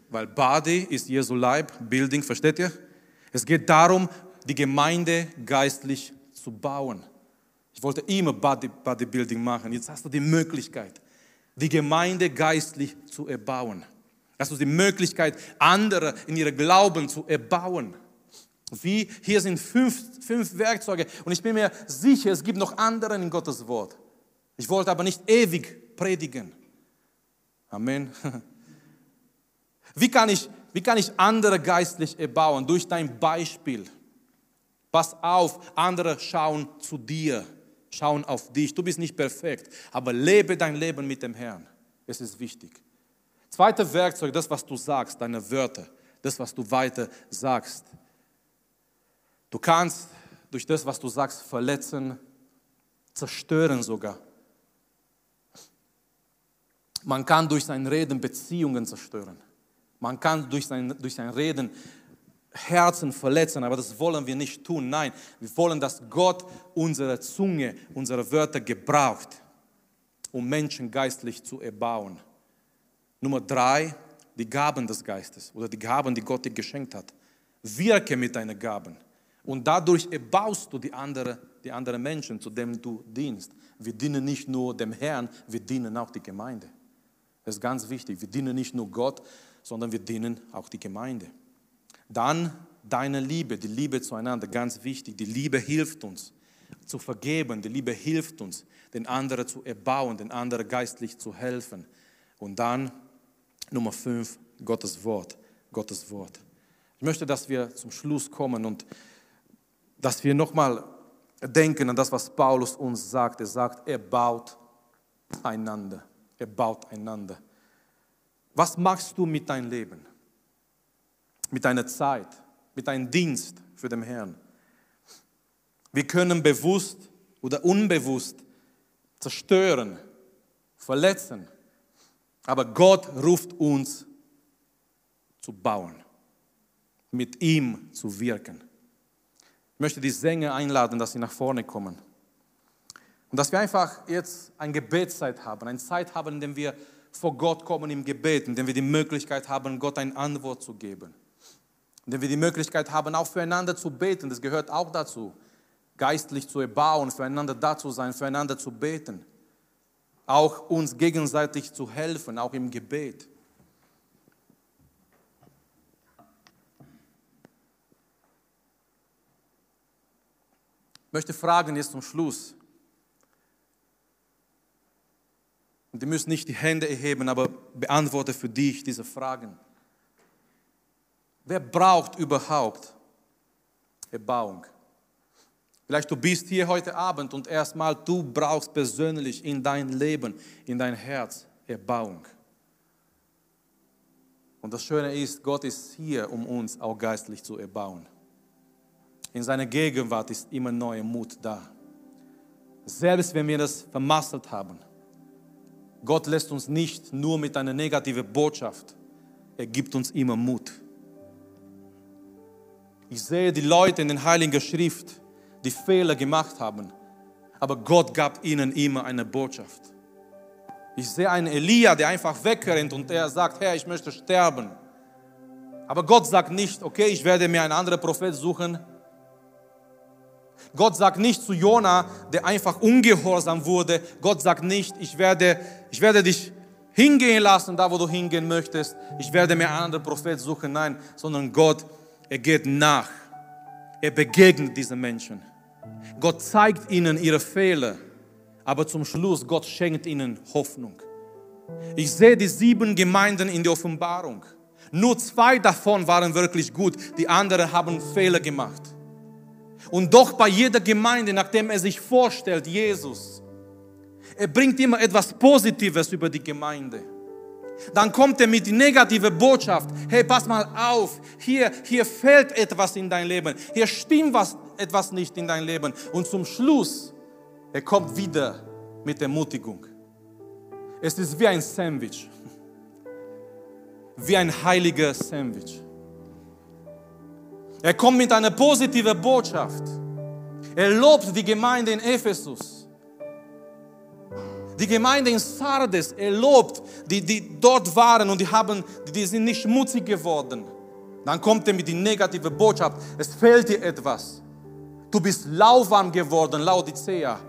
Weil Body ist Jesu Leib, Building, versteht ihr? Es geht darum, die Gemeinde geistlich zu bauen. Ich wollte immer Body, Bodybuilding machen. Jetzt hast du die Möglichkeit, die Gemeinde geistlich zu erbauen. Hast du die Möglichkeit, andere in ihrem Glauben zu erbauen. Wie hier sind fünf, fünf Werkzeuge und ich bin mir sicher, es gibt noch andere in Gottes Wort. Ich wollte aber nicht ewig predigen. Amen. Wie kann ich, wie kann ich andere geistlich erbauen? Durch dein Beispiel. Pass auf, andere schauen zu dir, schauen auf dich. Du bist nicht perfekt, aber lebe dein Leben mit dem Herrn. Es ist wichtig. Zweites Werkzeug, das, was du sagst, deine Wörter, das, was du weiter sagst. Du kannst durch das, was du sagst, verletzen, zerstören sogar. Man kann durch sein Reden Beziehungen zerstören. Man kann durch sein, durch sein Reden Herzen verletzen, aber das wollen wir nicht tun. Nein, wir wollen, dass Gott unsere Zunge, unsere Wörter gebraucht, um Menschen geistlich zu erbauen. Nummer drei, die Gaben des Geistes oder die Gaben, die Gott dir geschenkt hat. Wirke mit deinen Gaben. Und dadurch erbaust du die anderen die andere Menschen, zu denen du dienst. Wir dienen nicht nur dem Herrn, wir dienen auch die Gemeinde. Das ist ganz wichtig. Wir dienen nicht nur Gott, sondern wir dienen auch die Gemeinde. Dann deine Liebe, die Liebe zueinander, ganz wichtig. Die Liebe hilft uns zu vergeben, die Liebe hilft uns, den anderen zu erbauen, den anderen geistlich zu helfen. Und dann Nummer fünf, Gottes Wort. Gottes Wort. Ich möchte, dass wir zum Schluss kommen und dass wir nochmal denken an das, was Paulus uns sagt. Er sagt, er baut einander. Er baut einander. Was machst du mit deinem Leben? Mit deiner Zeit? Mit deinem Dienst für den Herrn? Wir können bewusst oder unbewusst zerstören, verletzen. Aber Gott ruft uns zu bauen, mit ihm zu wirken. Ich möchte die Sänger einladen, dass sie nach vorne kommen. Und dass wir einfach jetzt eine Gebetszeit haben, eine Zeit haben, in der wir vor Gott kommen im Gebet, indem wir die Möglichkeit haben, Gott eine Antwort zu geben. Indem wir die Möglichkeit haben, auch füreinander zu beten. Das gehört auch dazu. Geistlich zu erbauen, füreinander da zu sein, füreinander zu beten. Auch uns gegenseitig zu helfen, auch im Gebet. Ich möchte fragen jetzt zum Schluss. Und ihr müsst nicht die Hände erheben, aber beantworte für dich diese Fragen. Wer braucht überhaupt Erbauung? Vielleicht du bist hier heute Abend und erstmal du brauchst persönlich in dein Leben, in dein Herz Erbauung. Und das Schöne ist, Gott ist hier, um uns auch geistlich zu erbauen. In seiner Gegenwart ist immer neuer Mut da. Selbst wenn wir das vermasselt haben. Gott lässt uns nicht nur mit einer negativen Botschaft. Er gibt uns immer Mut. Ich sehe die Leute in der Heiligen Schrift, die Fehler gemacht haben, aber Gott gab ihnen immer eine Botschaft. Ich sehe einen Elia, der einfach wegrennt und er sagt, Herr, ich möchte sterben. Aber Gott sagt nicht, okay, ich werde mir einen anderen Prophet suchen, Gott sagt nicht zu Jona, der einfach ungehorsam wurde, Gott sagt nicht, ich werde, ich werde dich hingehen lassen, da wo du hingehen möchtest. Ich werde mir einen anderen Prophet suchen. Nein, sondern Gott, er geht nach. Er begegnet diesen Menschen. Gott zeigt ihnen ihre Fehler, aber zum Schluss, Gott schenkt ihnen Hoffnung. Ich sehe die sieben Gemeinden in der Offenbarung. Nur zwei davon waren wirklich gut, die anderen haben Fehler gemacht. Und doch bei jeder Gemeinde, nachdem er sich vorstellt, Jesus, er bringt immer etwas Positives über die Gemeinde. Dann kommt er mit die negative Botschaft. Hey, pass mal auf. Hier, hier fehlt etwas in dein Leben. Hier stimmt was, etwas nicht in dein Leben. Und zum Schluss, er kommt wieder mit Ermutigung. Es ist wie ein Sandwich. Wie ein heiliger Sandwich. Er kommt mit einer positiven Botschaft. Er lobt die Gemeinde in Ephesus. Die Gemeinde in Sardes, er lobt, die, die dort waren und die, haben, die sind nicht schmutzig geworden. Dann kommt er mit der negativen Botschaft, es fehlt dir etwas. Du bist lauwarm geworden, Laodicea.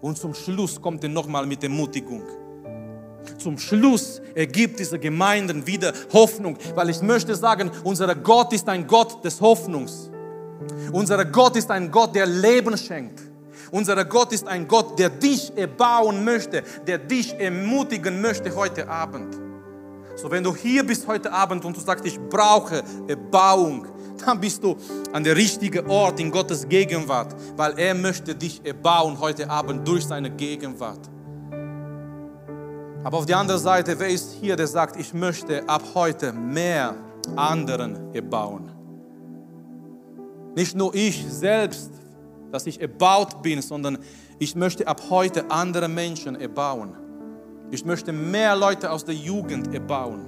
Und zum Schluss kommt er nochmal mit Ermutigung zum Schluss ergibt diese Gemeinden wieder Hoffnung, weil ich möchte sagen, unser Gott ist ein Gott des Hoffnungs. Unser Gott ist ein Gott, der Leben schenkt. Unser Gott ist ein Gott, der dich erbauen möchte, der dich ermutigen möchte heute Abend. So, wenn du hier bist heute Abend und du sagst, ich brauche Erbauung, dann bist du an der richtigen Ort in Gottes Gegenwart, weil er möchte dich erbauen heute Abend durch seine Gegenwart. Aber auf der anderen Seite, wer ist hier, der sagt, ich möchte ab heute mehr anderen erbauen? Nicht nur ich selbst, dass ich erbaut bin, sondern ich möchte ab heute andere Menschen erbauen. Ich möchte mehr Leute aus der Jugend erbauen.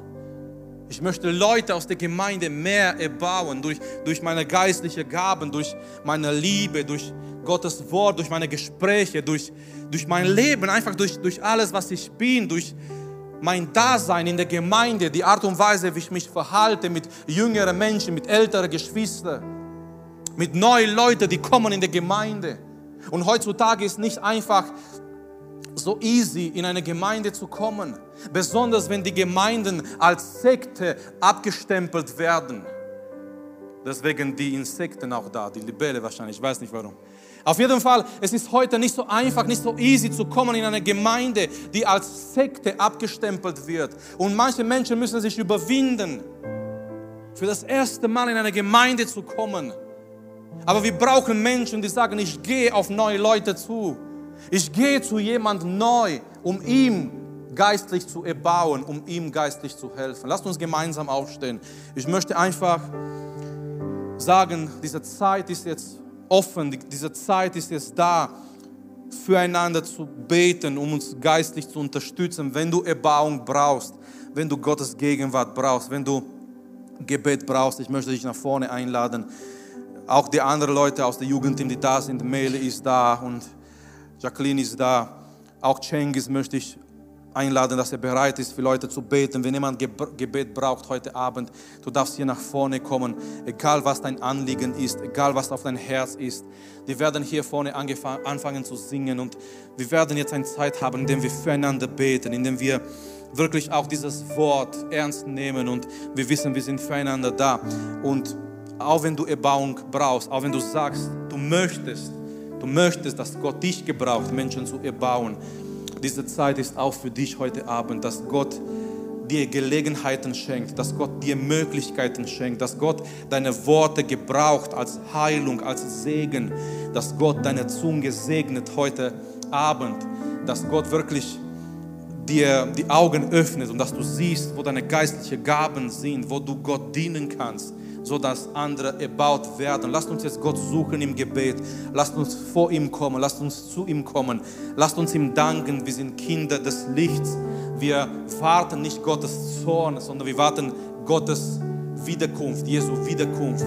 Ich möchte Leute aus der Gemeinde mehr erbauen durch, durch meine geistlichen Gaben, durch meine Liebe, durch Gottes Wort, durch meine Gespräche, durch, durch mein Leben, einfach durch, durch alles, was ich bin, durch mein Dasein in der Gemeinde, die Art und Weise, wie ich mich verhalte mit jüngeren Menschen, mit älteren Geschwistern, mit neuen Leuten, die kommen in der Gemeinde. Und heutzutage ist nicht einfach so easy in eine Gemeinde zu kommen, besonders wenn die Gemeinden als Sekte abgestempelt werden. Deswegen die Insekten auch da, die Libelle wahrscheinlich, ich weiß nicht warum. Auf jeden Fall, es ist heute nicht so einfach, nicht so easy zu kommen in eine Gemeinde, die als Sekte abgestempelt wird. Und manche Menschen müssen sich überwinden, für das erste Mal in eine Gemeinde zu kommen. Aber wir brauchen Menschen, die sagen, ich gehe auf neue Leute zu. Ich gehe zu jemand neu, um ihm geistlich zu erbauen, um ihm geistlich zu helfen. Lasst uns gemeinsam aufstehen. Ich möchte einfach sagen, diese Zeit ist jetzt offen, diese Zeit ist jetzt da, füreinander zu beten, um uns geistlich zu unterstützen. Wenn du Erbauung brauchst, wenn du Gottes Gegenwart brauchst, wenn du Gebet brauchst, ich möchte dich nach vorne einladen. Auch die anderen Leute aus der Jugendteam, die da sind, Mele ist da und Jacqueline ist da. Auch Cengiz möchte ich einladen, dass er bereit ist, für Leute zu beten. Wenn jemand Gebet braucht heute Abend, du darfst hier nach vorne kommen, egal was dein Anliegen ist, egal was auf dein Herz ist. Wir werden hier vorne anfangen zu singen und wir werden jetzt eine Zeit haben, in der wir füreinander beten, in der wir wirklich auch dieses Wort ernst nehmen und wir wissen, wir sind füreinander da. Und auch wenn du Erbauung brauchst, auch wenn du sagst, du möchtest, du möchtest, dass Gott dich gebraucht, Menschen zu erbauen, diese Zeit ist auch für dich heute Abend, dass Gott dir Gelegenheiten schenkt, dass Gott dir Möglichkeiten schenkt, dass Gott deine Worte gebraucht als Heilung, als Segen, dass Gott deine Zunge segnet heute Abend, dass Gott wirklich dir die Augen öffnet und dass du siehst, wo deine geistlichen Gaben sind, wo du Gott dienen kannst so dass andere erbaut werden. Lasst uns jetzt Gott suchen im Gebet. Lasst uns vor ihm kommen. Lasst uns zu ihm kommen. Lasst uns ihm danken. Wir sind Kinder des Lichts. Wir warten nicht Gottes Zorn, sondern wir warten Gottes Wiederkunft, Jesu Wiederkunft.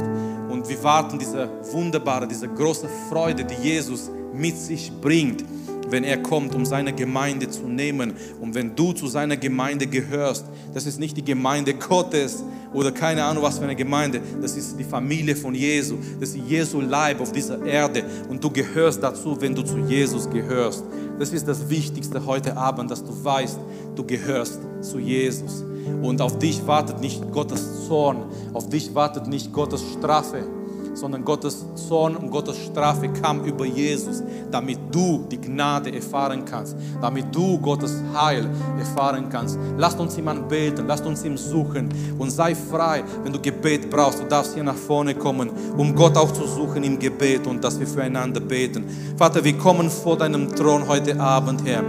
Und wir warten diese wunderbare, diese große Freude, die Jesus mit sich bringt wenn er kommt, um seine Gemeinde zu nehmen. Und wenn du zu seiner Gemeinde gehörst, das ist nicht die Gemeinde Gottes oder keine Ahnung was für eine Gemeinde, das ist die Familie von Jesu, das ist Jesu Leib auf dieser Erde und du gehörst dazu, wenn du zu Jesus gehörst. Das ist das Wichtigste heute Abend, dass du weißt, du gehörst zu Jesus. Und auf dich wartet nicht Gottes Zorn, auf dich wartet nicht Gottes Strafe sondern Gottes Zorn und Gottes Strafe kam über Jesus, damit du die Gnade erfahren kannst, damit du Gottes Heil erfahren kannst. Lasst uns ihm anbeten, lasst uns ihm suchen und sei frei, wenn du Gebet brauchst. Du darfst hier nach vorne kommen, um Gott auch zu suchen im Gebet und dass wir füreinander beten. Vater, wir kommen vor deinem Thron heute Abend, Herr.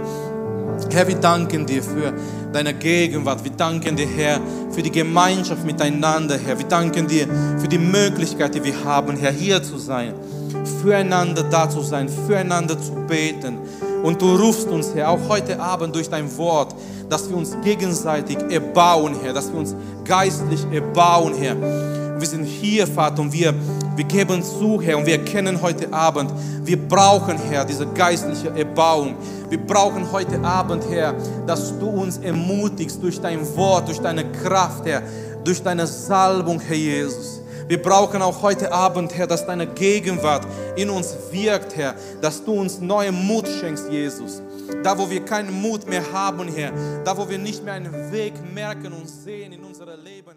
Herr, wir danken dir für deine Gegenwart. Wir danken dir, Herr, für die Gemeinschaft miteinander, Herr. Wir danken dir für die Möglichkeit, die wir haben, Herr, hier zu sein, füreinander da zu sein, füreinander zu beten. Und du rufst uns, Herr, auch heute Abend durch dein Wort, dass wir uns gegenseitig erbauen, Herr, dass wir uns geistlich erbauen, Herr. Wir sind hier, Vater, und wir, wir geben zu, Herr, und wir erkennen heute Abend, wir brauchen, Herr, diese geistliche Erbauung. Wir brauchen heute Abend, Herr, dass du uns ermutigst durch dein Wort, durch deine Kraft, Herr, durch deine Salbung, Herr Jesus. Wir brauchen auch heute Abend, Herr, dass deine Gegenwart in uns wirkt, Herr, dass du uns neuen Mut schenkst, Jesus. Da, wo wir keinen Mut mehr haben, Herr, da, wo wir nicht mehr einen Weg merken und sehen in unserem Leben.